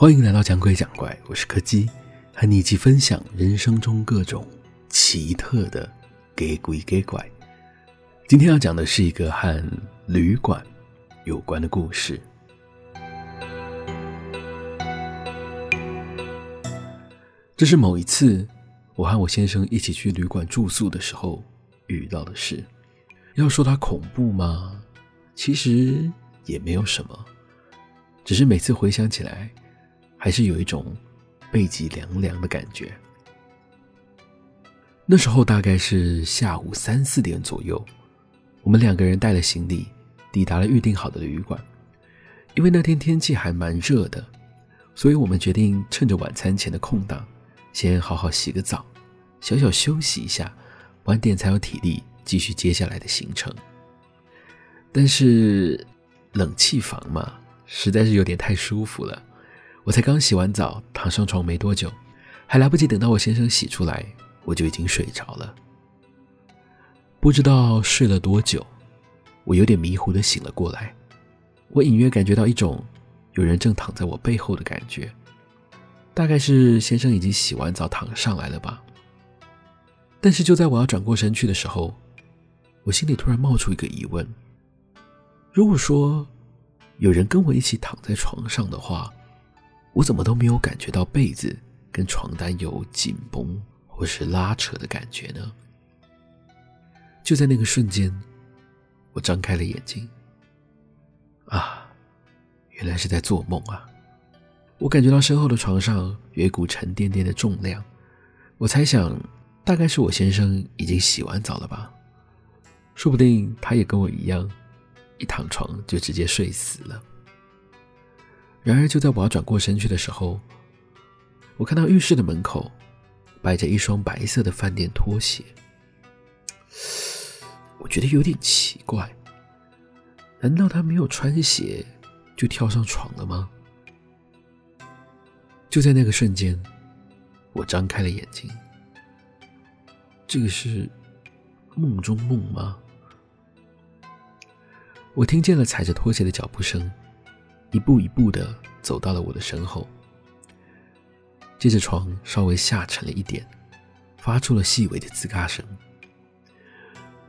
欢迎来到讲鬼讲怪，我是柯基，和你一起分享人生中各种奇特的给鬼给怪。今天要讲的是一个和旅馆有关的故事。这是某一次我和我先生一起去旅馆住宿的时候遇到的事。要说它恐怖吗？其实也没有什么，只是每次回想起来。还是有一种背脊凉凉的感觉。那时候大概是下午三四点左右，我们两个人带了行李，抵达了预定好的旅馆。因为那天天气还蛮热的，所以我们决定趁着晚餐前的空档，先好好洗个澡，小小休息一下，晚点才有体力继续接下来的行程。但是冷气房嘛，实在是有点太舒服了。我才刚洗完澡，躺上床没多久，还来不及等到我先生洗出来，我就已经睡着了。不知道睡了多久，我有点迷糊的醒了过来。我隐约感觉到一种有人正躺在我背后的感觉，大概是先生已经洗完澡躺上来了吧。但是就在我要转过身去的时候，我心里突然冒出一个疑问：如果说有人跟我一起躺在床上的话，我怎么都没有感觉到被子跟床单有紧绷或是拉扯的感觉呢？就在那个瞬间，我张开了眼睛。啊，原来是在做梦啊！我感觉到身后的床上有一股沉甸甸的重量，我猜想大概是我先生已经洗完澡了吧，说不定他也跟我一样，一躺床就直接睡死了。然而，就在我要转过身去的时候，我看到浴室的门口摆着一双白色的饭店拖鞋。我觉得有点奇怪，难道他没有穿鞋就跳上床了吗？就在那个瞬间，我张开了眼睛。这个是梦中梦吗？我听见了踩着拖鞋的脚步声。一步一步的走到了我的身后，接着床稍微下沉了一点，发出了细微的吱嘎声。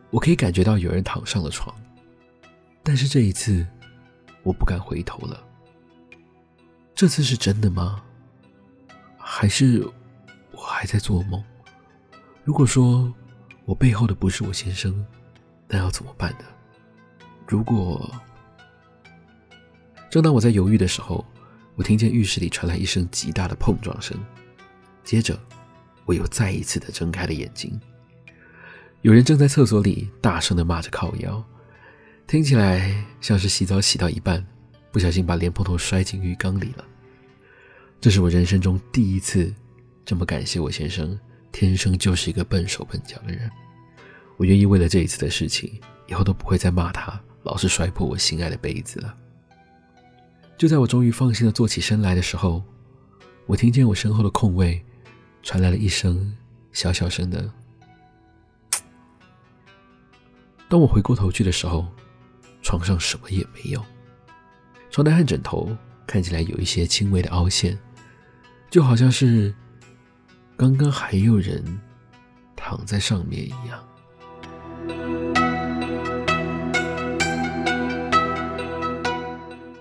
我可以感觉到有人躺上了床，但是这一次我不敢回头了。这次是真的吗？还是我还在做梦？如果说我背后的不是我先生，那要怎么办呢？如果……正当我在犹豫的时候，我听见浴室里传来一声极大的碰撞声，接着我又再一次的睁开了眼睛。有人正在厕所里大声的骂着靠腰，听起来像是洗澡洗到一半，不小心把莲蓬头摔进浴缸里了。这是我人生中第一次这么感谢我先生，天生就是一个笨手笨脚的人。我愿意为了这一次的事情，以后都不会再骂他，老是摔破我心爱的杯子了。就在我终于放心的坐起身来的时候，我听见我身后的空位传来了一声小小声的。当我回过头去的时候，床上什么也没有，床单和枕头看起来有一些轻微的凹陷，就好像是刚刚还有人躺在上面一样。